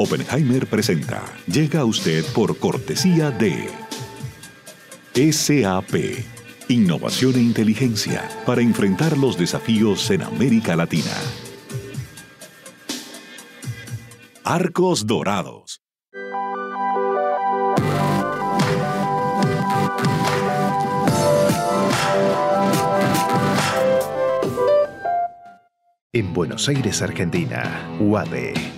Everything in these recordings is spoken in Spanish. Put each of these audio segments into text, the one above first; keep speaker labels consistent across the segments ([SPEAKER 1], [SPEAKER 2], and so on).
[SPEAKER 1] Oppenheimer presenta. Llega a usted por cortesía de SAP. Innovación e inteligencia para enfrentar los desafíos en América Latina. Arcos Dorados.
[SPEAKER 2] En Buenos Aires, Argentina, UADE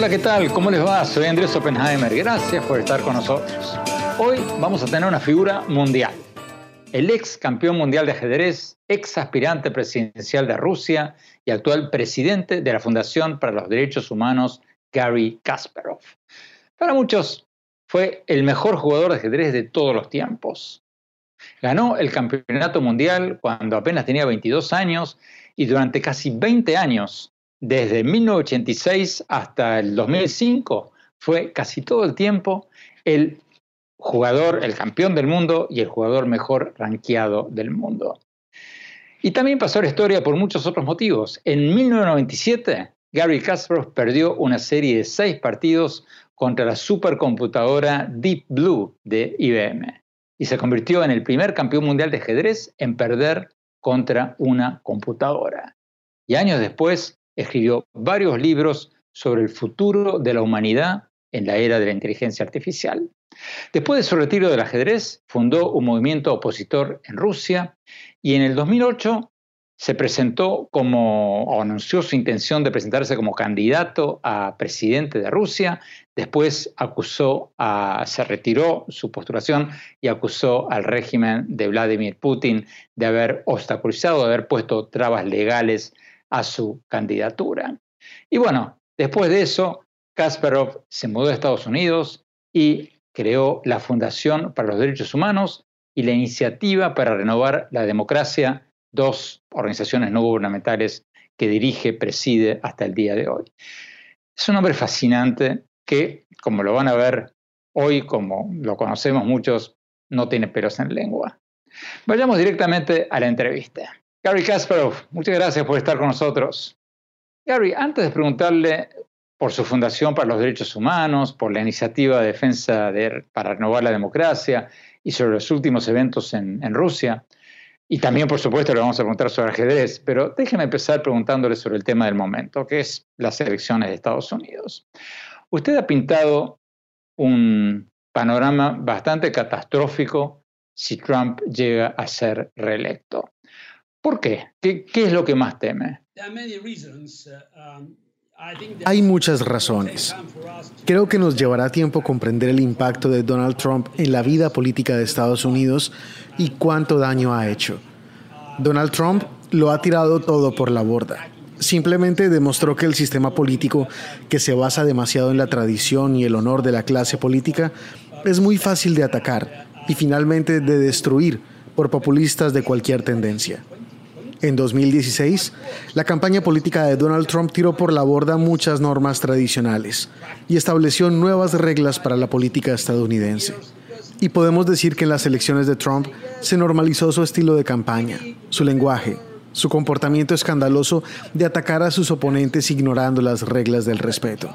[SPEAKER 3] Hola, ¿qué tal? ¿Cómo les va? Soy Andrés Oppenheimer. Gracias por estar con nosotros. Hoy vamos a tener una figura mundial. El ex campeón mundial de ajedrez, ex aspirante presidencial de Rusia y actual presidente de la Fundación para los Derechos Humanos, Gary Kasparov. Para muchos fue el mejor jugador de ajedrez de todos los tiempos. Ganó el campeonato mundial cuando apenas tenía 22 años y durante casi 20 años desde 1986 hasta el 2005 fue casi todo el tiempo el jugador, el campeón del mundo y el jugador mejor rankeado del mundo. Y también pasó la historia por muchos otros motivos. En 1997, Gary Kasparov perdió una serie de seis partidos contra la supercomputadora Deep Blue de IBM y se convirtió en el primer campeón mundial de ajedrez en perder contra una computadora. Y años después, escribió varios libros sobre el futuro de la humanidad en la era de la inteligencia artificial. Después de su retiro del ajedrez, fundó un movimiento opositor en Rusia y en el 2008 se presentó como, o anunció su intención de presentarse como candidato a presidente de Rusia. Después acusó a, se retiró su postulación y acusó al régimen de Vladimir Putin de haber obstaculizado, de haber puesto trabas legales a su candidatura. Y bueno, después de eso, Kasparov se mudó a Estados Unidos y creó la Fundación para los Derechos Humanos y la Iniciativa para Renovar la Democracia, dos organizaciones no gubernamentales que dirige, preside hasta el día de hoy. Es un hombre fascinante que, como lo van a ver hoy, como lo conocemos muchos, no tiene pelos en lengua. Vayamos directamente a la entrevista. Gary Kasparov, muchas gracias por estar con nosotros. Gary, antes de preguntarle por su Fundación para los Derechos Humanos, por la iniciativa de defensa para renovar la democracia y sobre los últimos eventos en, en, Rusia, y también, por supuesto, le vamos a preguntar sobre ajedrez, pero déjeme empezar preguntándole sobre el tema del momento, que es las elecciones de Estados Unidos. Usted ha pintado un panorama bastante catastrófico si Trump llega a ser reelecto. ¿Por qué? ¿Qué, es lo que más teme?
[SPEAKER 4] Hay muchas razones. Creo que nos llevará tiempo comprender el impacto de Donald Trump en la vida política de Estados Unidos y cuánto daño ha hecho. Donald Trump lo ha tirado todo por la borda. Simplemente demostró que el sistema político, que se basa demasiado en la tradición y el honor de la clase política, es muy fácil de atacar y finalmente de destruir por populistas de cualquier tendencia. En 2016, la campaña política de Donald Trump tiró por la borda muchas normas tradicionales y estableció nuevas reglas para la política estadounidense. Y podemos decir que en las elecciones de Trump se normalizó su estilo de campaña, su lenguaje, su comportamiento escandaloso de atacar a sus oponentes ignorando las reglas del respeto.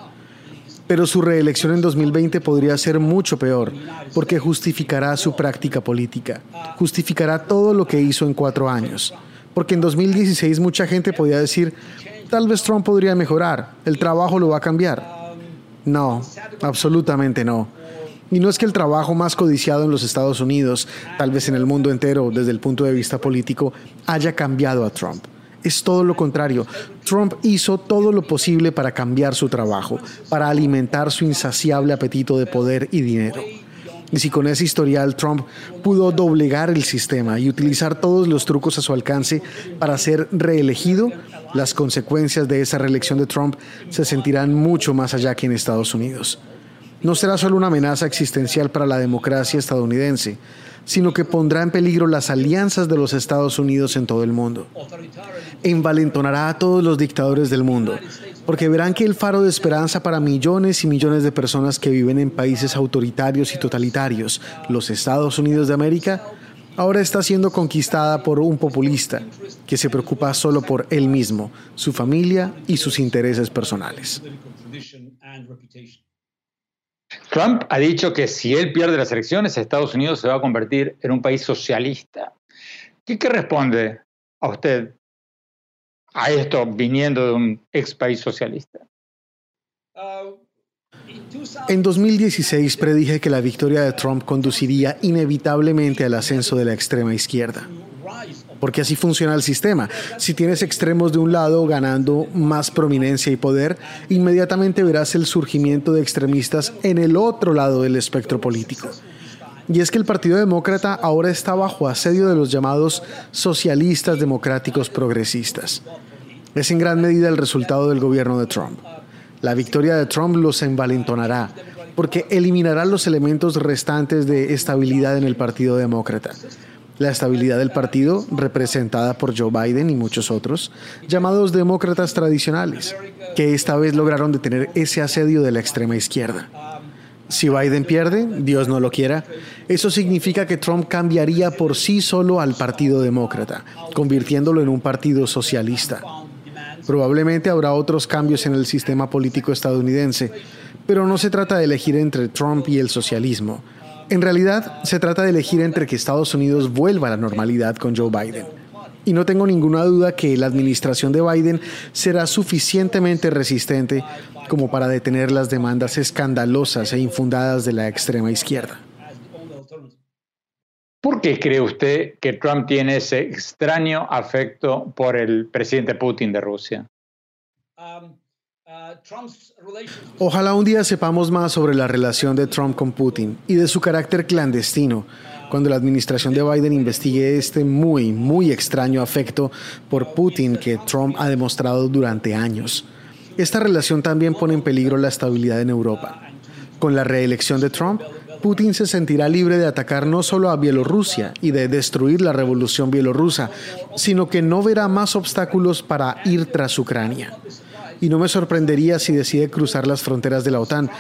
[SPEAKER 4] Pero su reelección en 2020 podría ser mucho peor, porque justificará su práctica política, justificará todo lo que hizo en cuatro años porque en 2016 mucha gente podía decir, tal vez Trump podría mejorar, el trabajo lo va a cambiar. No, absolutamente no. Y no es que el trabajo más codiciado en los Estados Unidos, tal vez en el mundo entero desde el punto de vista político, haya cambiado a Trump. Es todo lo contrario. Trump hizo todo lo posible para cambiar su trabajo, para alimentar su insaciable apetito de poder y dinero. Y si con ese historial Trump pudo doblegar el sistema y utilizar todos los trucos a su alcance para ser reelegido, las consecuencias de esa reelección de Trump se sentirán mucho más allá que en Estados Unidos. No será solo una amenaza existencial para la democracia estadounidense, sino que pondrá en peligro las alianzas de los Estados Unidos en todo el mundo. Envalentonará a todos los dictadores del mundo, porque verán que el faro de esperanza para millones y millones de personas que viven en países autoritarios y totalitarios, los Estados Unidos de América, ahora está siendo conquistada por un populista que se preocupa solo por él mismo, su familia y sus intereses personales.
[SPEAKER 3] Trump ha dicho que si él pierde las elecciones, Estados Unidos se va a convertir en un país socialista. ¿Qué, responde a usted a esto viniendo de un ex país socialista?
[SPEAKER 4] En 2016 predije que la victoria de Trump conduciría inevitablemente al ascenso de la extrema izquierda. Porque así funciona el sistema. Si tienes extremos de un lado ganando más prominencia y poder, inmediatamente verás el surgimiento de extremistas en el otro lado del espectro político. Y es que el Partido Demócrata ahora está bajo asedio de los llamados socialistas democráticos progresistas es en gran medida el resultado del gobierno de Trump. La victoria de Trump los envalentonará porque eliminará los elementos restantes de estabilidad en el Partido Demócrata. La estabilidad del partido, representada por Joe Biden y muchos otros, llamados demócratas tradicionales, que esta vez lograron detener ese asedio de la extrema izquierda. Si Biden pierde, Dios no lo quiera, eso significa que Trump cambiaría por sí solo al Partido Demócrata, convirtiéndolo en un partido socialista. Probablemente habrá otros cambios en el sistema político estadounidense, pero no se trata de elegir entre Trump y el socialismo. En realidad, se trata de elegir entre que Estados Unidos vuelva a la normalidad con Joe Biden. Y no tengo ninguna duda que la administración de Biden será suficientemente resistente como para detener las demandas escandalosas e infundadas de la extrema izquierda.
[SPEAKER 3] ¿Por qué cree usted que Trump tiene ese extraño afecto por el presidente Putin de Rusia?
[SPEAKER 4] Ojalá un día sepamos más sobre la relación de Trump con Putin y de su carácter clandestino cuando la administración de Biden investigue este muy, muy extraño afecto por Putin que Trump ha demostrado durante años. Esta relación también pone en peligro la estabilidad en Europa. Con la reelección de Trump, Putin se sentirá libre de atacar no solo a Bielorrusia y de destruir la revolución bielorrusa, sino que no verá más obstáculos para ir tras Ucrania. Y no me sorprendería si decide cruzar las fronteras de la OTAN,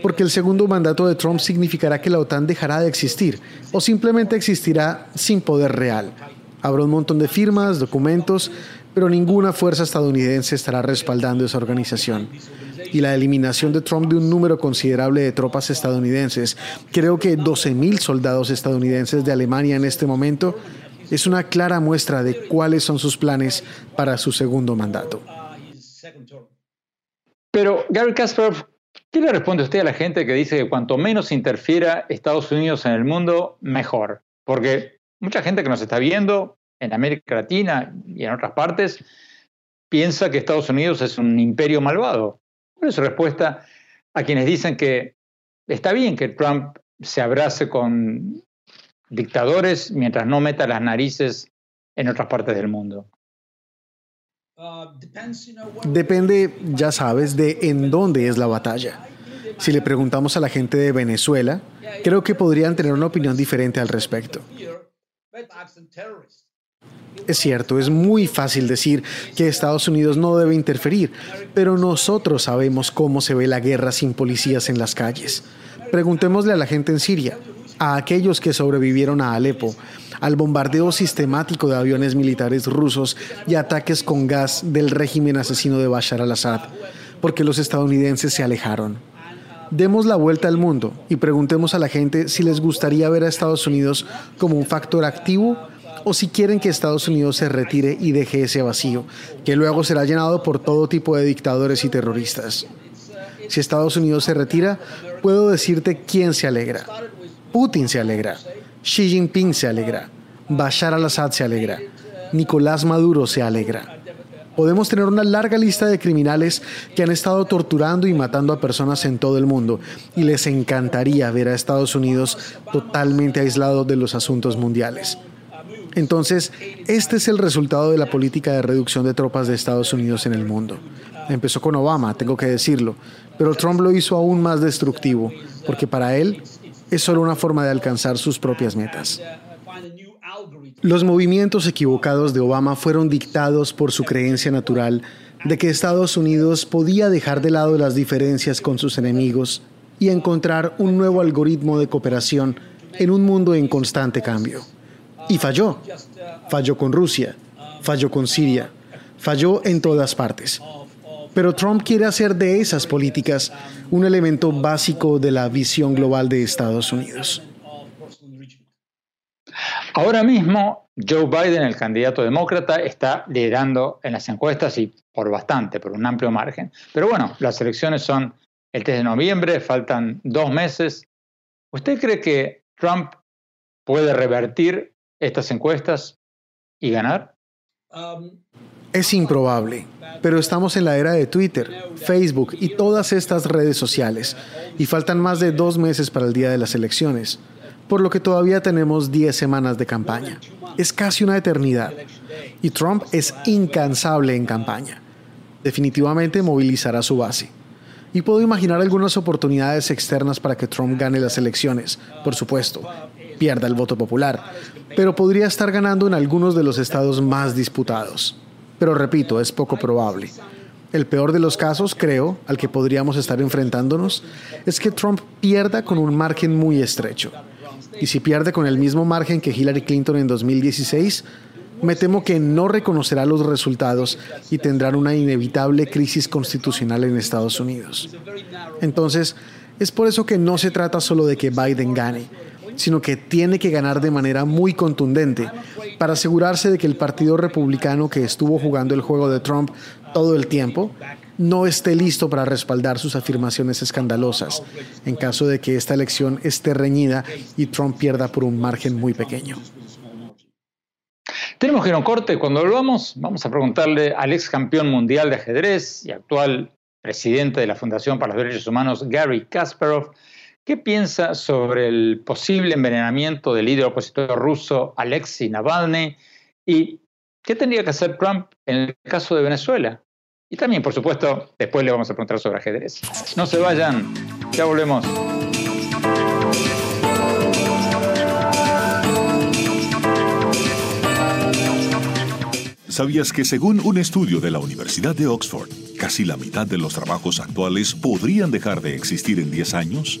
[SPEAKER 4] porque el segundo mandato de Trump significará que la OTAN dejará de existir o simplemente existirá sin poder real. Habrá un montón de firmas, documentos, pero ninguna fuerza estadounidense estará respaldando esa organización y la eliminación de Trump de un número considerable de tropas estadounidenses, creo que 12.000 soldados estadounidenses de Alemania en este momento, es una clara muestra de cuáles son sus planes para su segundo mandato.
[SPEAKER 3] Pero Gary Kasparov, ¿qué le responde usted a la gente que dice que cuanto menos interfiera Estados Unidos en el mundo, mejor? Porque mucha gente que nos está viendo en América Latina y en otras partes piensa que Estados Unidos es un imperio malvado. ¿Cuál es su respuesta a quienes dicen que está bien que Trump se abrace con dictadores mientras no meta las narices en otras partes del mundo?
[SPEAKER 4] Depende, ya sabes, de en dónde es la batalla. Si le preguntamos a la gente de Venezuela, creo que podrían tener una opinión diferente al respecto. Es cierto, es muy fácil decir que Estados Unidos no debe interferir, pero nosotros sabemos cómo se ve la guerra sin policías en las calles. Preguntémosle a la gente en Siria, a aquellos que sobrevivieron a Alepo, al bombardeo sistemático de aviones militares rusos y ataques con gas del régimen asesino de Bashar al-Assad, porque los estadounidenses se alejaron. Demos la vuelta al mundo y preguntemos a la gente si les gustaría ver a Estados Unidos como un factor activo o si quieren que Estados Unidos se retire y deje ese vacío, que luego será llenado por todo tipo de dictadores y terroristas. Si Estados Unidos se retira, puedo decirte quién se alegra. Putin se alegra, Xi Jinping se alegra, Bashar al-Assad se alegra, Nicolás Maduro se alegra. Podemos tener una larga lista de criminales que han estado torturando y matando a personas en todo el mundo y les encantaría ver a Estados Unidos totalmente aislado de los asuntos mundiales. Entonces, este es el resultado de la política de reducción de tropas de Estados Unidos en el mundo. Empezó con Obama, tengo que decirlo, pero Trump lo hizo aún más destructivo, porque para él es solo una forma de alcanzar sus propias metas. Los movimientos equivocados de Obama fueron dictados por su creencia natural de que Estados Unidos podía dejar de lado las diferencias con sus enemigos y encontrar un nuevo algoritmo de cooperación en un mundo en constante cambio. Y falló. Falló con Rusia, falló con Siria, falló en todas partes. Pero Trump quiere hacer de esas políticas un elemento básico de la visión global de Estados Unidos.
[SPEAKER 3] Ahora mismo, Joe Biden, el candidato demócrata, está liderando en las encuestas y por bastante, por un amplio margen. Pero bueno, las elecciones son el 3 de noviembre, faltan dos meses. ¿Usted cree que Trump puede revertir estas encuestas y ganar?
[SPEAKER 4] Es improbable, pero estamos en la era de Twitter, Facebook y todas estas redes sociales, y faltan más de dos meses para el día de las elecciones, por lo que todavía tenemos 10 semanas de campaña. Es casi una eternidad, y Trump es incansable en campaña. Definitivamente movilizará su base. Y puedo imaginar algunas oportunidades externas para que Trump gane las elecciones, por supuesto, pierda el voto popular, pero podría estar ganando en algunos de los estados más disputados. Pero repito, es poco probable. El peor de los casos, creo, al que podríamos estar enfrentándonos, es que Trump pierda con un margen muy estrecho. Y si pierde con el mismo margen que Hillary Clinton en 2016, me temo que no reconocerá los resultados y tendrán una inevitable crisis constitucional en Estados Unidos. Entonces, es por eso que no se trata solo de que Biden gane, sino que tiene que ganar de manera muy contundente para asegurarse de que el Partido Republicano que estuvo jugando el juego de Trump todo el tiempo no esté listo para respaldar sus afirmaciones escandalosas en caso de que esta elección esté reñida y Trump pierda por un margen muy pequeño.
[SPEAKER 3] Tenemos que ir a un corte. Cuando volvamos, vamos a preguntarle al ex campeón mundial de ajedrez y actual presidente de la Fundación para los Derechos Humanos, Gary Kasparov, ¿Qué piensa sobre el posible envenenamiento del líder opositor ruso Alexei Navalny? ¿Y qué tendría que hacer Trump en el caso de Venezuela? Y también, por supuesto, después le vamos a preguntar sobre ajedrez. No se vayan, ya volvemos.
[SPEAKER 1] ¿Sabías que según un estudio de la Universidad de Oxford, casi la mitad de los trabajos actuales podrían dejar de existir en 10 años?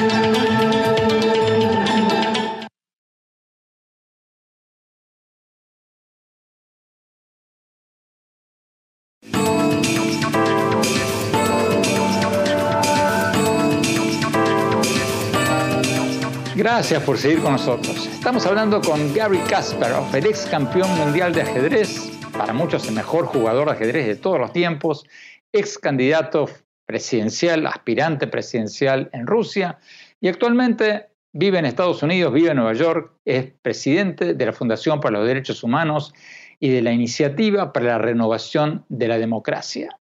[SPEAKER 3] Gracias por seguir con nosotros. Estamos hablando con Gary Kasparov, el ex campeón mundial de ajedrez, para muchos el mejor jugador de ajedrez de todos los tiempos, ex candidato presidencial, aspirante presidencial en Rusia y actualmente vive en Estados Unidos, vive en Nueva York, es presidente de la Fundación para los Derechos Humanos y de la Iniciativa para la Renovación de la Democracia.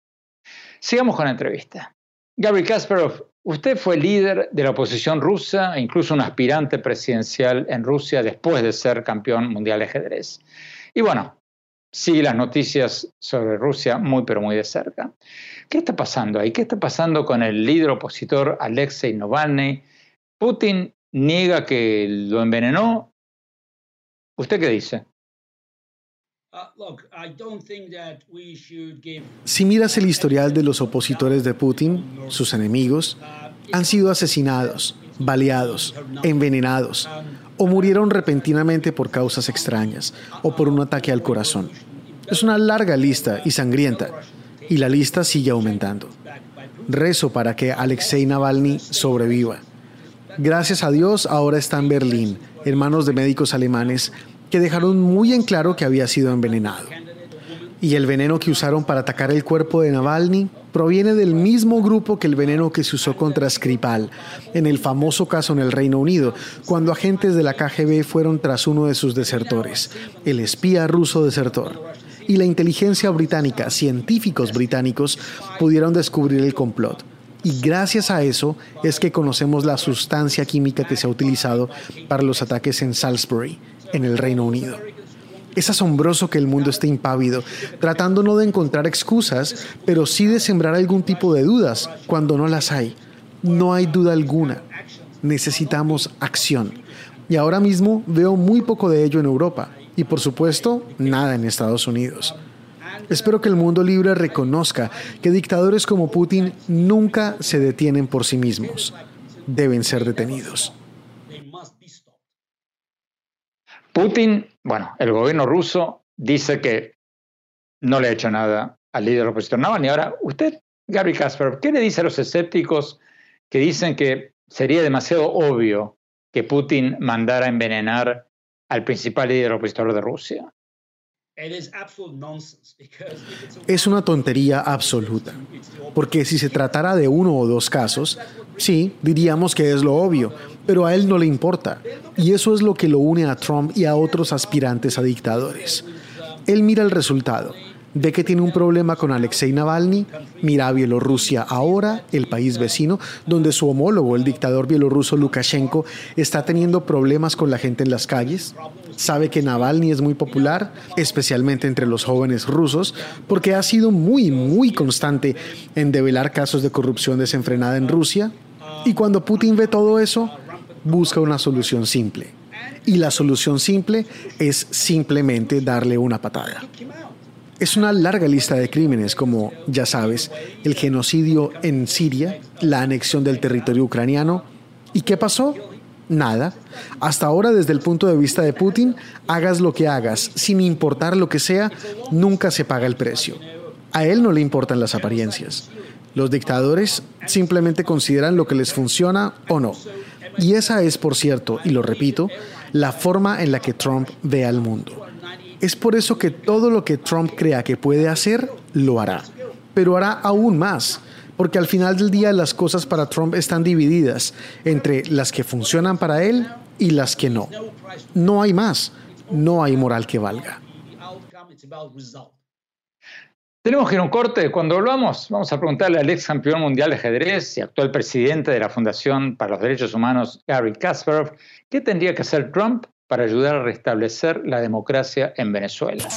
[SPEAKER 3] Sigamos con la entrevista. Gary Kasparov, usted fue líder de la oposición rusa e incluso un aspirante presidencial en Rusia después de ser campeón mundial de ajedrez. Y bueno, sigue las noticias sobre Rusia muy pero muy de cerca. ¿Qué está pasando ahí? ¿Qué está pasando con el líder opositor Alexei Navalny? Putin niega que lo envenenó. ¿Usted qué dice?
[SPEAKER 4] Uh, si miras el historial de los opositores de Putin, sus enemigos, han sido asesinados, baleados, envenenados o murieron repentinamente por causas extrañas o por un ataque al corazón. Es una larga lista y sangrienta, y la lista sigue aumentando. Rezo para que Alexei Navalny sobreviva. Gracias a Dios ahora está en Berlín, en manos de médicos alemanes que dejaron muy en claro que había sido envenenado. Y el veneno que usaron para atacar el cuerpo de Navalny proviene del mismo grupo que el veneno que se usó contra Skripal en el famoso caso en el Reino Unido, cuando agentes de la KGB fueron tras uno de sus desertores, el espía ruso desertor. Y la inteligencia británica, científicos británicos, pudieron descubrir el complot. Y gracias a eso es que conocemos la sustancia química que se ha utilizado para los ataques en Salisbury en el Reino Unido. Es asombroso que el mundo esté impávido, tratando no de encontrar excusas, pero sí de sembrar algún tipo de dudas cuando no las hay. No hay duda alguna. Necesitamos acción. Y ahora mismo veo muy poco de ello en Europa y por supuesto nada en Estados Unidos. Espero que el mundo libre reconozca que dictadores como Putin nunca se detienen por sí mismos. Deben ser detenidos.
[SPEAKER 3] Putin, bueno, el gobierno ruso dice que no le ha hecho nada al líder opositor Navalny. Ahora, usted, Gary Kasparov, ¿qué le dice a los escépticos que dicen que sería demasiado obvio que Putin mandara envenenar al principal líder opositor de Rusia?
[SPEAKER 4] Es una tontería absoluta, porque si se tratara de uno o dos casos, sí, diríamos que es lo obvio, pero a él no le importa, y eso es lo que lo une a Trump y a otros aspirantes a dictadores. Él mira el resultado, ve que tiene un problema con Alexei Navalny, mira a Bielorrusia ahora, el país vecino, donde su homólogo, el dictador bielorruso Lukashenko, está teniendo problemas con la gente en las calles, sabe que Navalny es muy popular, especialmente entre los jóvenes rusos, porque ha sido muy, muy constante en develar casos de corrupción desenfrenada en Rusia. Y cuando Putin ve todo eso, busca una solución simple. Y la solución simple es simplemente darle una patada. Es una larga lista de crímenes como, ya sabes, el genocidio en Siria, la anexión del territorio ucraniano. ¿Y qué pasó? nada. Hasta ahora, desde el punto de vista de Putin, hagas lo que hagas, sin importar lo que sea, nunca se paga el precio. A él no le importan las apariencias. Los dictadores simplemente consideran lo que les funciona o no. Y esa es, por cierto, y lo repito, la forma en la que Trump ve al mundo. Es por eso que todo lo que Trump crea que puede hacer, lo hará. Pero hará aún más porque al final del día las cosas para Trump están divididas entre las que funcionan para él y las que no. No hay más, no hay moral que valga.
[SPEAKER 3] Tenemos que ir a un corte. Cuando volvamos, vamos a preguntarle al ex campeón mundial de ajedrez y actual presidente de la Fundación para los Derechos Humanos, Gary Kasparov, qué tendría que hacer Trump para ayudar a restablecer la democracia en Venezuela.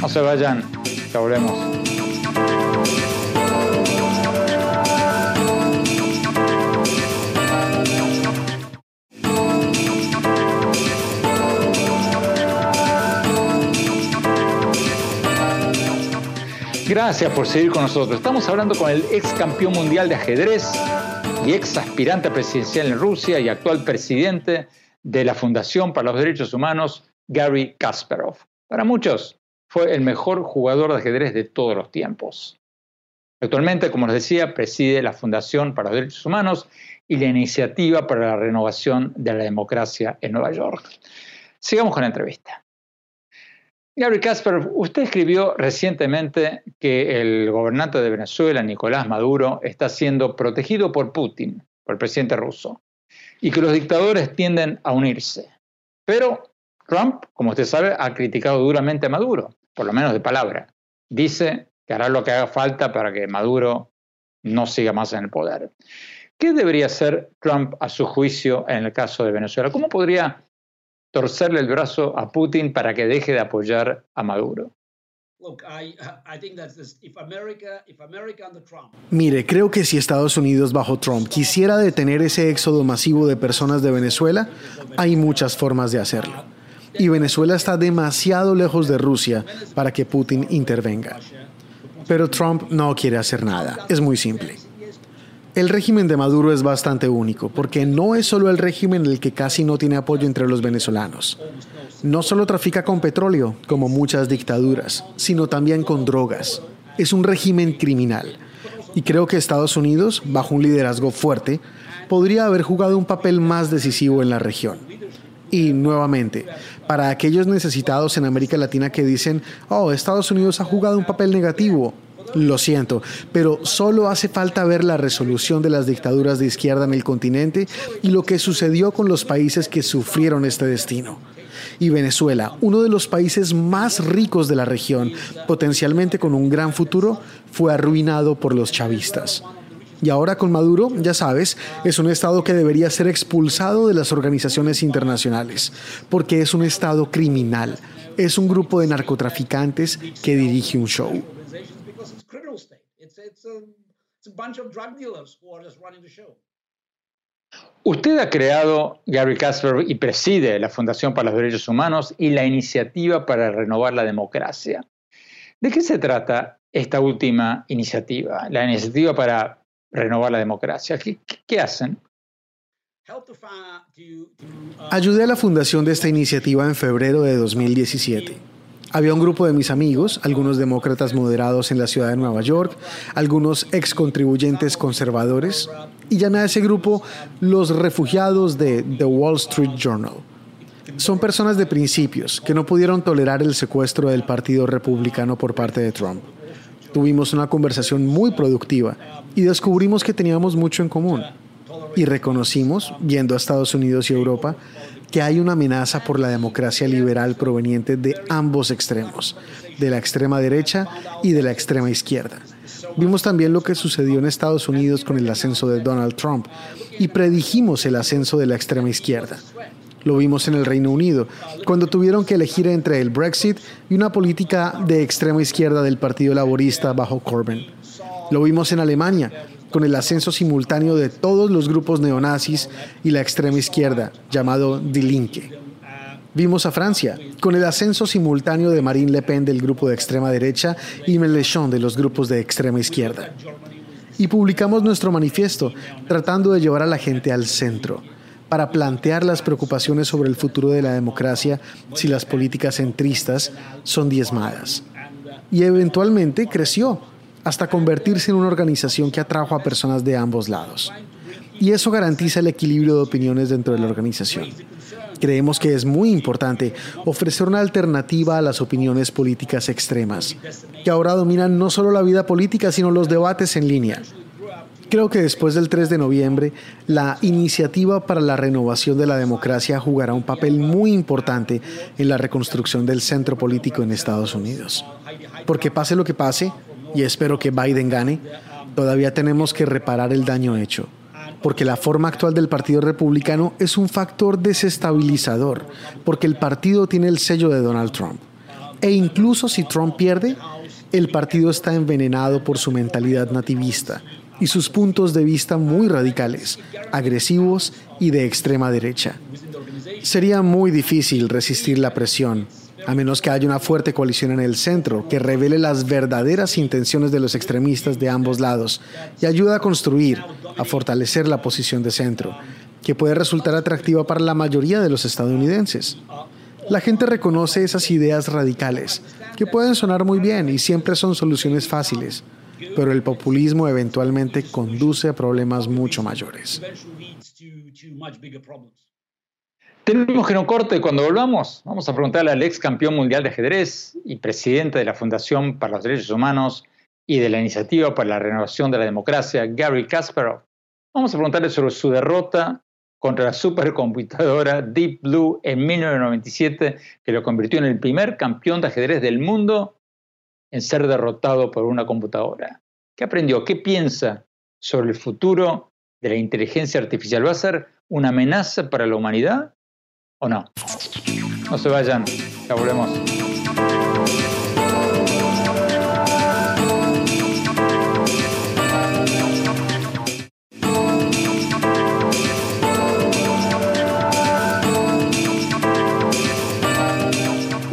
[SPEAKER 3] No se vayan, ya volvemos. Gracias por seguir con nosotros. Estamos hablando con el ex campeón mundial de ajedrez y ex aspirante presidencial en Rusia y actual presidente de la Fundación para los Derechos Humanos, Gary Kasparov. Para muchos, fue el mejor jugador de ajedrez de todos los tiempos. Actualmente, como les decía, preside la Fundación para los Derechos Humanos y la iniciativa para la renovación de la democracia en Nueva York. Sigamos con la entrevista. Gary Casper, usted escribió recientemente que el gobernante de Venezuela, Nicolás Maduro, está siendo protegido por Putin, por el presidente ruso, y que los dictadores tienden a unirse. Pero Trump, como usted sabe, ha criticado duramente a Maduro, por lo menos de palabra. Dice que hará lo que haga falta para que Maduro no siga más en el poder. ¿Qué debería hacer Trump a su juicio en el caso de Venezuela? ¿Cómo podría torcerle el brazo a Putin para que deje de apoyar a Maduro?
[SPEAKER 4] Mire, creo que si Estados Unidos bajo Trump quisiera detener ese éxodo masivo de personas de Venezuela, hay muchas formas de hacerlo. Y Venezuela está demasiado lejos de Rusia para que Putin intervenga. Pero Trump no quiere hacer nada. Es muy simple. El régimen de Maduro es bastante único, porque no es solo el régimen el que casi no tiene apoyo entre los venezolanos. No solo trafica con petróleo, como muchas dictaduras, sino también con drogas. Es un régimen criminal. Y creo que Estados Unidos, bajo un liderazgo fuerte, podría haber jugado un papel más decisivo en la región. Y nuevamente, para aquellos necesitados en América Latina que dicen, oh, Estados Unidos ha jugado un papel negativo, lo siento, pero solo hace falta ver la resolución de las dictaduras de izquierda en el continente y lo que sucedió con los países que sufrieron este destino. Y Venezuela, uno de los países más ricos de la región, potencialmente con un gran futuro, fue arruinado por los chavistas. Y ahora con Maduro, ya sabes, es un Estado que debería ser expulsado de las organizaciones internacionales, porque es un Estado criminal, es un grupo de narcotraficantes que dirige un show.
[SPEAKER 3] Usted ha creado, Gary Casper, y preside la Fundación para los Derechos Humanos y la Iniciativa para Renovar la Democracia. ¿De qué se trata esta última iniciativa, la iniciativa para renovar la democracia? ¿Qué, qué hacen?
[SPEAKER 4] Ayudé a la fundación de esta iniciativa en febrero de 2017. Había un grupo de mis amigos, algunos demócratas moderados en la ciudad de Nueva York, algunos ex contribuyentes conservadores, y llamé a ese grupo los refugiados de The Wall Street Journal. Son personas de principios que no pudieron tolerar el secuestro del Partido Republicano por parte de Trump. Tuvimos una conversación muy productiva y descubrimos que teníamos mucho en común. Y reconocimos, viendo a Estados Unidos y Europa, que hay una amenaza por la democracia liberal proveniente de ambos extremos, de la extrema derecha y de la extrema izquierda. Vimos también lo que sucedió en Estados Unidos con el ascenso de Donald Trump y predijimos el ascenso de la extrema izquierda. Lo vimos en el Reino Unido, cuando tuvieron que elegir entre el Brexit y una política de extrema izquierda del Partido Laborista bajo Corbyn. Lo vimos en Alemania, con el ascenso simultáneo de todos los grupos neonazis y la extrema izquierda, llamado Die. Vimos a Francia, con el ascenso simultáneo de Marine Le Pen del grupo de extrema derecha y Mélenchon de los grupos de extrema izquierda. Y publicamos nuestro manifiesto, tratando de llevar a la gente al centro, para plantear las preocupaciones sobre el futuro de la democracia si las políticas centristas son diezmadas. Y eventualmente creció hasta convertirse en una organización que atrajo a personas de ambos lados. Y eso garantiza el equilibrio de opiniones dentro de la organización. Creemos que es muy importante ofrecer una alternativa a las opiniones políticas extremas, que ahora dominan no solo la vida política, sino los debates en línea. Creo que después del 3 de noviembre, la iniciativa para la renovación de la democracia jugará un papel muy importante en la reconstrucción del centro político en Estados Unidos. Porque pase lo que pase, y espero que Biden gane, todavía tenemos que reparar el daño hecho, porque la forma actual del Partido Republicano es un factor desestabilizador, porque el partido tiene el sello de Donald Trump. E incluso si Trump pierde, el partido está envenenado por su mentalidad nativista y sus puntos de vista muy radicales, agresivos y de extrema derecha. Sería muy difícil resistir la presión a menos que haya una fuerte coalición en el centro que revele las verdaderas intenciones de los extremistas de ambos lados y ayuda a construir, a fortalecer la posición de centro, que puede resultar atractiva para la mayoría de los estadounidenses. La gente reconoce esas ideas radicales, que pueden sonar muy bien y siempre son soluciones fáciles, pero el populismo eventualmente conduce a problemas mucho mayores.
[SPEAKER 3] Tenemos que no corte. Cuando volvamos, vamos a preguntarle al ex campeón mundial de ajedrez y presidente de la Fundación para los Derechos Humanos y de la Iniciativa para la Renovación de la Democracia, Gary Kasparov. Vamos a preguntarle sobre su derrota contra la supercomputadora Deep Blue en 1997, que lo convirtió en el primer campeón de ajedrez del mundo en ser derrotado por una computadora. ¿Qué aprendió? ¿Qué piensa sobre el futuro de la inteligencia artificial? ¿Va a ser una amenaza para la humanidad o no? No se vayan, ya volvemos.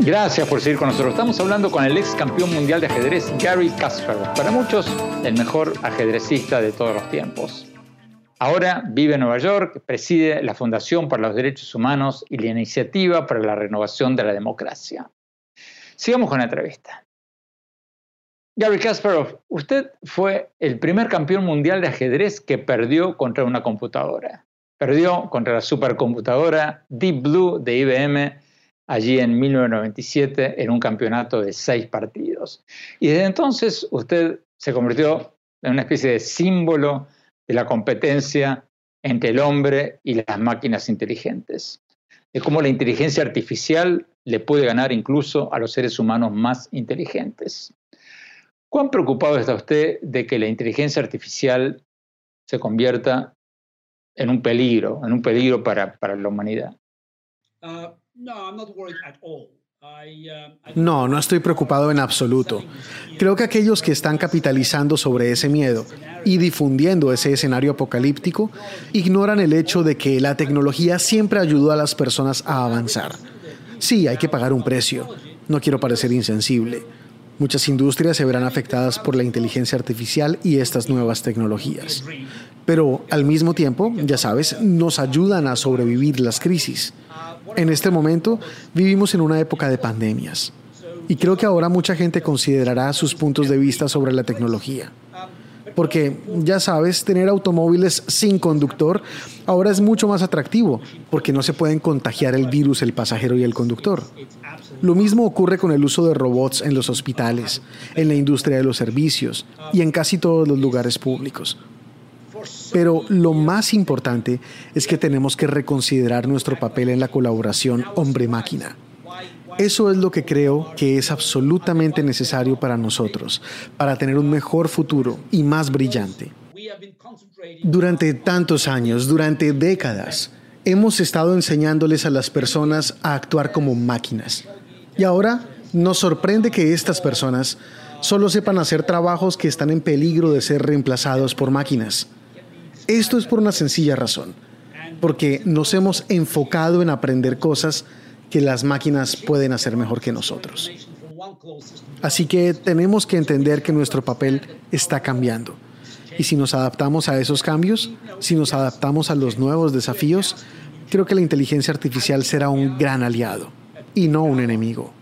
[SPEAKER 3] Gracias por seguir con nosotros. Estamos hablando con el ex campeón mundial de ajedrez Gary Kasparov. Para muchos, el mejor ajedrecista de todos los tiempos. Ahora vive en Nueva York, preside la Fundación para los Derechos Humanos y la Iniciativa para la Renovación de la Democracia. Sigamos con la entrevista. Gary Kasparov, usted fue el primer campeón mundial de ajedrez que perdió contra una computadora. Perdió contra la supercomputadora Deep Blue de IBM allí en 1997 en un campeonato de seis partidos. Y desde entonces usted se convirtió en una especie de símbolo de la competencia entre el hombre y las máquinas inteligentes, de cómo la inteligencia artificial le puede ganar incluso a los seres humanos más inteligentes. ¿Cuán preocupado está usted de que la inteligencia artificial se convierta en un peligro, en un peligro para, la humanidad?
[SPEAKER 4] Uh, no, no estoy preocupado en absoluto. Creo que aquellos que están capitalizando sobre ese miedo y difundiendo ese escenario apocalíptico ignoran el hecho de que la tecnología siempre ayudó a las personas a avanzar. Sí, hay que pagar un precio. No quiero parecer insensible. Muchas industrias se verán afectadas por la inteligencia artificial y estas nuevas tecnologías. Pero al mismo tiempo, ya sabes, nos ayudan a sobrevivir las crisis. En este momento vivimos en una época de pandemias y creo que ahora mucha gente considerará sus puntos de vista sobre la tecnología. Porque, ya sabes, tener automóviles sin conductor ahora es mucho más atractivo, porque no se pueden contagiar el virus el pasajero y el conductor. Lo mismo ocurre con el uso de robots en los hospitales, en la industria de los servicios y en casi todos los lugares públicos. Pero lo más importante es que tenemos que reconsiderar nuestro papel en la colaboración hombre-máquina. Eso es lo que creo que es absolutamente necesario para nosotros, para tener un mejor futuro y más brillante. Durante tantos años, durante décadas, hemos estado enseñándoles a las personas a actuar como máquinas. Y ahora nos sorprende que estas personas solo sepan hacer trabajos que están en peligro de ser reemplazados por máquinas. Esto es por una sencilla razón, porque nos hemos enfocado en aprender cosas que las máquinas pueden hacer mejor que nosotros. Así que tenemos que entender que nuestro papel está cambiando. Y si nos adaptamos a esos cambios, si nos adaptamos a los nuevos desafíos, creo que la inteligencia artificial será un gran aliado y no un enemigo.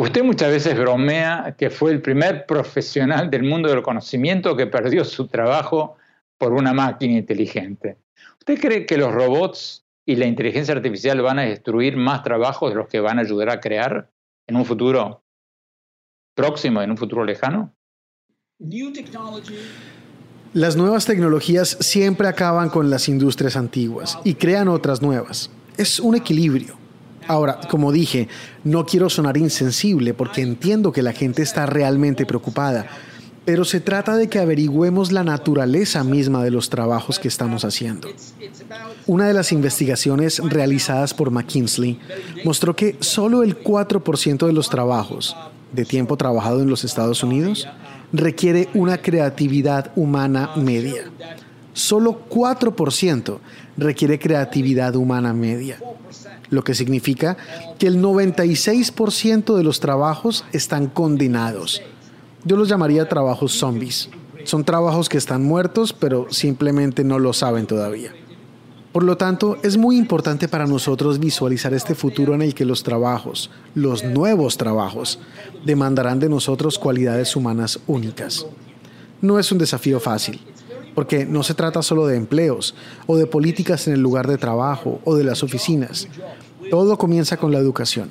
[SPEAKER 3] Usted muchas veces bromea que fue el primer profesional del mundo del conocimiento que perdió su trabajo por una máquina inteligente. ¿Usted cree que los robots y la inteligencia artificial van a destruir más trabajos de los que van a ayudar a crear en un futuro próximo, en un futuro lejano?
[SPEAKER 4] Las nuevas tecnologías siempre acaban con las industrias antiguas y crean otras nuevas. Es un equilibrio. Ahora, como dije, no quiero sonar insensible porque entiendo que la gente está realmente preocupada, pero se trata de que averigüemos la naturaleza misma de los trabajos que estamos haciendo. Una de las investigaciones realizadas por McKinsey mostró que solo el 4% de los trabajos de tiempo trabajado en los Estados Unidos requiere una creatividad humana media. Solo 4% requiere creatividad humana media lo que significa que el 96% de los trabajos están condenados. Yo los llamaría trabajos zombies. Son trabajos que están muertos, pero simplemente no lo saben todavía. Por lo tanto, es muy importante para nosotros visualizar este futuro en el que los trabajos, los nuevos trabajos, demandarán de nosotros cualidades humanas únicas. No es un desafío fácil, porque no se trata solo de empleos o de políticas en el lugar de trabajo o de las oficinas. Todo comienza con la educación.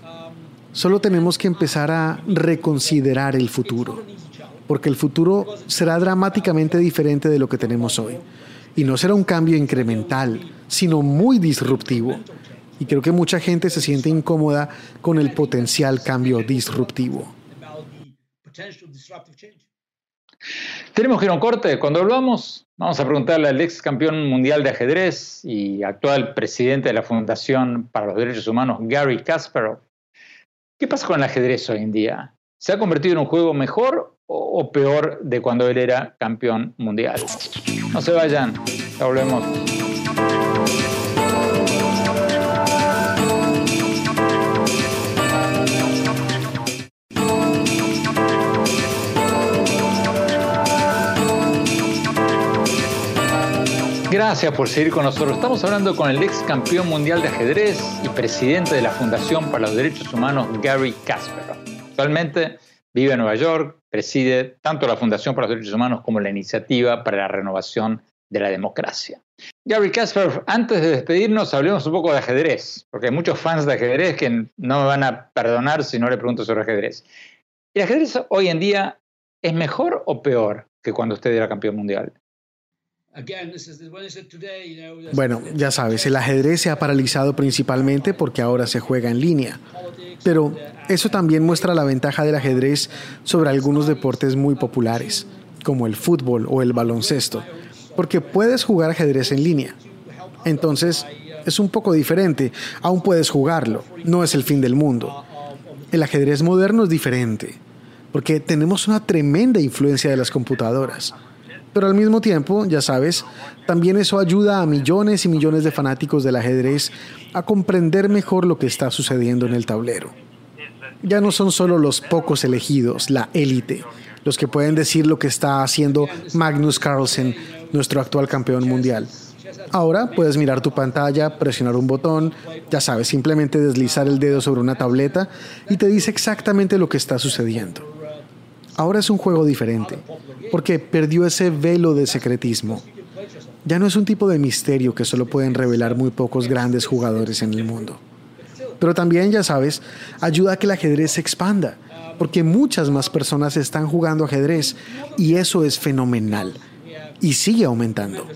[SPEAKER 4] Solo tenemos que empezar a reconsiderar el futuro, porque el futuro será dramáticamente diferente de lo que tenemos hoy. Y no será un cambio incremental, sino muy disruptivo. Y creo que mucha gente se siente incómoda con el potencial cambio disruptivo.
[SPEAKER 3] Tenemos que ir a un corte. Cuando volvamos, vamos a preguntarle al ex campeón mundial de ajedrez y actual presidente de la Fundación para los Derechos Humanos, Gary Kasparov, ¿qué pasa con el ajedrez hoy en día? ¿Se ha convertido en un juego mejor o peor de cuando él era campeón mundial? No se vayan, ya volvemos. Gracias por seguir con nosotros. Estamos hablando con el ex campeón mundial de ajedrez y presidente de la Fundación para los Derechos Humanos, Gary Kasparov. Actualmente vive en Nueva York, preside tanto la Fundación para los Derechos Humanos como la Iniciativa para la Renovación de la Democracia. Gary Kasparov, antes de despedirnos, hablemos un poco de ajedrez, porque hay muchos fans de ajedrez que no me van a perdonar si no le pregunto sobre ajedrez. ¿El ajedrez hoy en día es mejor o peor que cuando usted era campeón mundial?
[SPEAKER 4] Bueno, ya sabes, el ajedrez se ha paralizado principalmente porque ahora se juega en línea. Pero eso también muestra la ventaja del ajedrez sobre algunos deportes muy populares, como el fútbol o el baloncesto, porque puedes jugar ajedrez en línea. Entonces, es un poco diferente, aún puedes jugarlo, no es el fin del mundo. El ajedrez moderno es diferente, porque tenemos una tremenda influencia de las computadoras. Pero al mismo tiempo, ya sabes, también eso ayuda a millones y millones de fanáticos del ajedrez a comprender mejor lo que está sucediendo en el tablero. Ya no son solo los pocos elegidos, la élite, los que pueden decir lo que está haciendo Magnus Carlsen, nuestro actual campeón mundial. Ahora puedes mirar tu pantalla, presionar un botón, ya sabes, simplemente deslizar el dedo sobre una tableta y te dice exactamente lo que está sucediendo. Ahora es un juego diferente, porque perdió ese velo de secretismo. Ya no es un tipo de misterio que solo pueden revelar muy pocos grandes jugadores en el mundo. Pero también, ya sabes, ayuda a que el ajedrez se expanda, porque muchas más personas están jugando ajedrez y eso es fenomenal y sigue aumentando.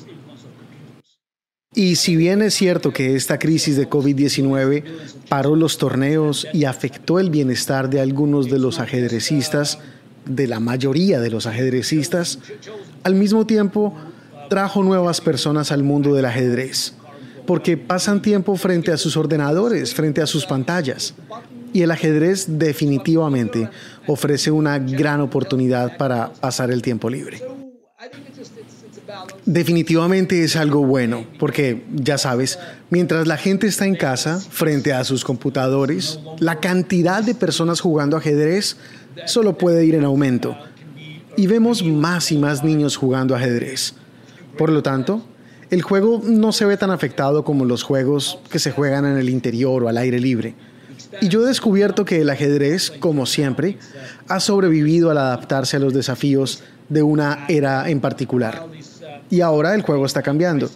[SPEAKER 4] Y si bien es cierto que esta crisis de COVID-19 paró los torneos y afectó el bienestar de algunos de los ajedrecistas, de la mayoría de los ajedrecistas, al mismo tiempo trajo nuevas personas al mundo del ajedrez, porque pasan tiempo frente a sus ordenadores, frente a sus pantallas. Y el ajedrez definitivamente ofrece una gran oportunidad para pasar el tiempo libre. Definitivamente es algo bueno, porque ya sabes, mientras la gente está en casa, frente a sus computadores, la cantidad de personas jugando ajedrez solo puede ir en aumento. Y vemos más y más niños jugando ajedrez. Por lo tanto, el juego no se ve tan afectado como los juegos que se juegan en el interior o al aire libre. Y yo he descubierto que el ajedrez, como siempre, ha sobrevivido al adaptarse a los desafíos de una era en particular. Y ahora el juego está cambiando.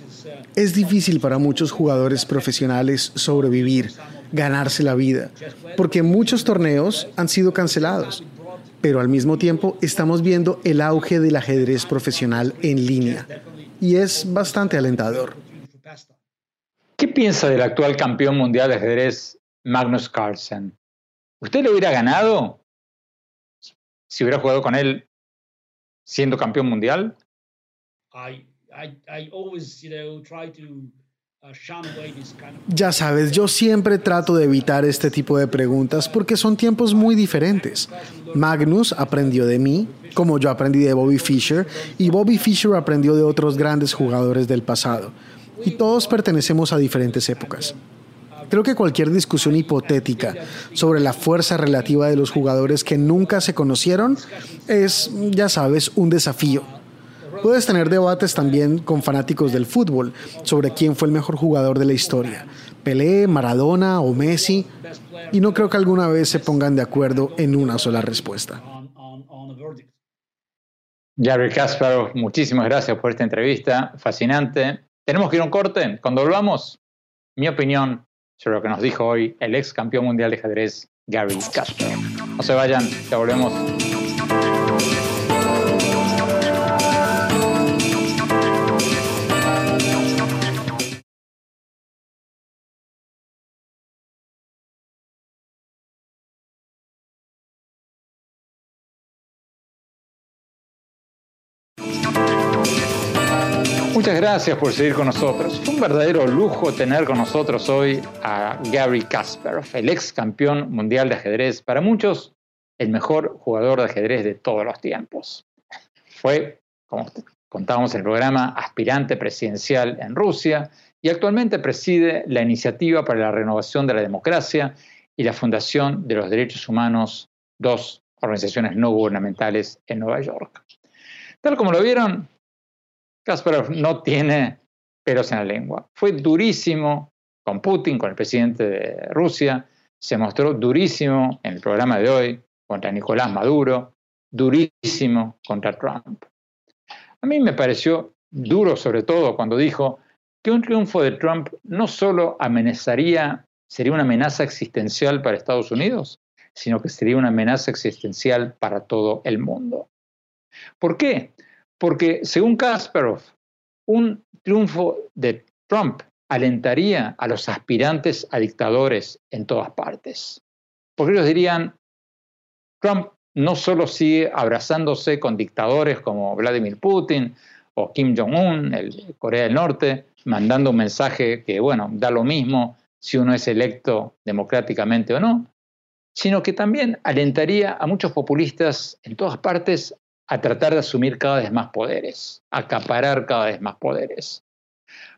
[SPEAKER 4] Es difícil para muchos jugadores profesionales sobrevivir, ganarse la vida, porque muchos torneos han sido cancelados. Pero al mismo tiempo estamos viendo el auge del ajedrez profesional en línea y es bastante alentador.
[SPEAKER 3] ¿Qué piensa del actual campeón mundial de ajedrez Magnus Carlsen? ¿Usted lo hubiera ganado si hubiera jugado con él siendo campeón mundial?
[SPEAKER 4] Ya sabes, yo siempre trato de evitar este tipo de preguntas porque son tiempos muy diferentes. Magnus aprendió de mí, como yo aprendí de Bobby Fischer, y Bobby Fischer aprendió de otros grandes jugadores del pasado. Y todos pertenecemos a diferentes épocas. Creo que cualquier discusión hipotética sobre la fuerza relativa de los jugadores que nunca se conocieron es, ya sabes, un desafío Puedes tener debates también con fanáticos del fútbol sobre quién fue el mejor jugador de la historia, Pelé, Maradona o Messi, y no creo que alguna vez se pongan de acuerdo en una sola respuesta.
[SPEAKER 3] Gary Kasparov, muchísimas gracias por esta entrevista, fascinante. Tenemos que ir a un corte. Cuando volvamos, mi opinión sobre lo que nos dijo hoy el ex campeón mundial de ajedrez, Gary Kasparov. No se vayan, ya volvemos. Muchas gracias por seguir con nosotros. Fue un verdadero lujo tener con nosotros hoy a Gary Kasparov, el ex campeón mundial de ajedrez, para muchos el mejor jugador de ajedrez de todos los tiempos. Fue, como contábamos en el programa, aspirante presidencial en Rusia y actualmente preside la Iniciativa para la Renovación de la Democracia y la Fundación de los Derechos Humanos, dos organizaciones no gubernamentales en Nueva York. Tal como lo vieron, Kasparov no tiene pelos en la lengua. Fue durísimo con Putin, con el presidente de Rusia, se mostró durísimo en el programa de hoy contra Nicolás Maduro, durísimo contra Trump. A mí me pareció duro sobre todo cuando dijo que un triunfo de Trump no solo amenazaría, sería una amenaza existencial para Estados Unidos, sino que sería una amenaza existencial para todo el mundo. ¿Por qué? Porque según Kasparov, un triunfo de Trump alentaría a los aspirantes a dictadores en todas partes. Porque ellos dirían, Trump no solo sigue abrazándose con dictadores como Vladimir Putin o Kim Jong-un, el Corea del Norte, mandando un mensaje que, bueno, da lo mismo si uno es electo democráticamente o no, sino que también alentaría a muchos populistas en todas partes a tratar de asumir cada vez más poderes, acaparar cada vez más poderes.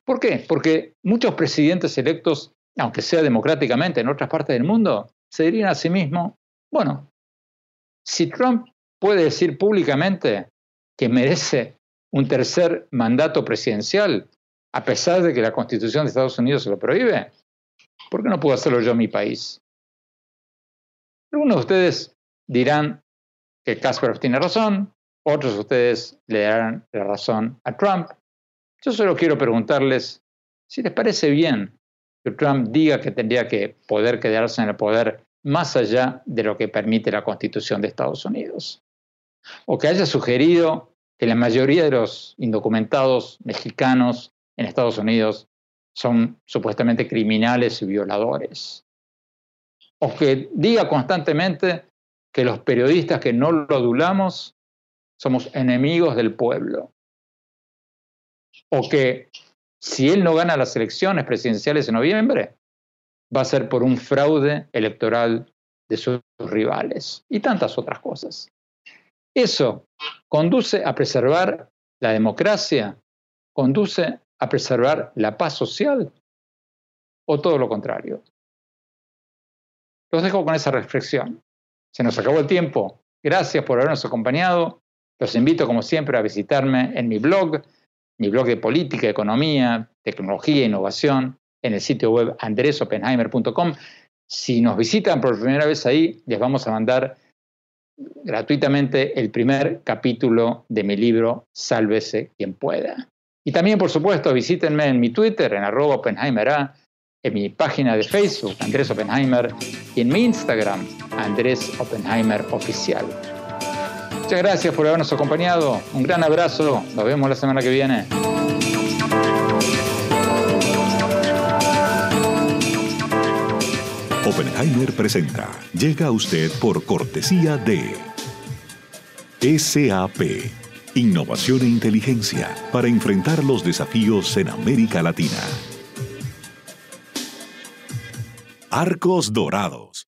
[SPEAKER 3] ¿Por qué? Porque muchos presidentes electos, aunque sea democráticamente en otras partes del mundo, se dirían a sí mismos, bueno, si Trump puede decir públicamente que merece un tercer mandato presidencial, a pesar de que la Constitución de Estados Unidos se lo prohíbe, ¿por qué no puedo hacerlo yo en mi país? Algunos de ustedes dirán que Kasparov tiene razón, otros de ustedes le darán la razón a Trump. Yo solo quiero preguntarles si les parece bien que Trump diga que tendría que poder quedarse en el poder más allá de lo que permite la Constitución de Estados Unidos. O que haya sugerido que la mayoría de los indocumentados mexicanos en Estados Unidos son supuestamente criminales y violadores. O que diga constantemente que los periodistas que no lo adulamos somos enemigos del pueblo. O que si él no gana las elecciones presidenciales en noviembre, va a ser por un fraude electoral de sus rivales y tantas otras cosas. Eso conduce a preservar la democracia, conduce a preservar la paz social o todo lo contrario. Los dejo con esa reflexión. Se nos acabó el tiempo. Gracias por habernos acompañado. Los invito, como siempre, a visitarme en mi blog, mi blog de política, economía, tecnología e innovación, en el sitio web andresopenheimer.com. Si nos visitan por primera vez ahí, les vamos a mandar gratuitamente el primer capítulo de mi libro Sálvese quien pueda. Y también, por supuesto, visítenme en mi Twitter, en arroba en mi página de Facebook, Andrés Oppenheimer, y en mi Instagram, Andrés Oppenheimer Oficial. Muchas gracias por habernos acompañado. Un gran abrazo. Nos vemos la semana que viene.
[SPEAKER 1] Oppenheimer presenta. Llega a usted por cortesía de SAP. Innovación e inteligencia para enfrentar los desafíos en América Latina. Arcos Dorados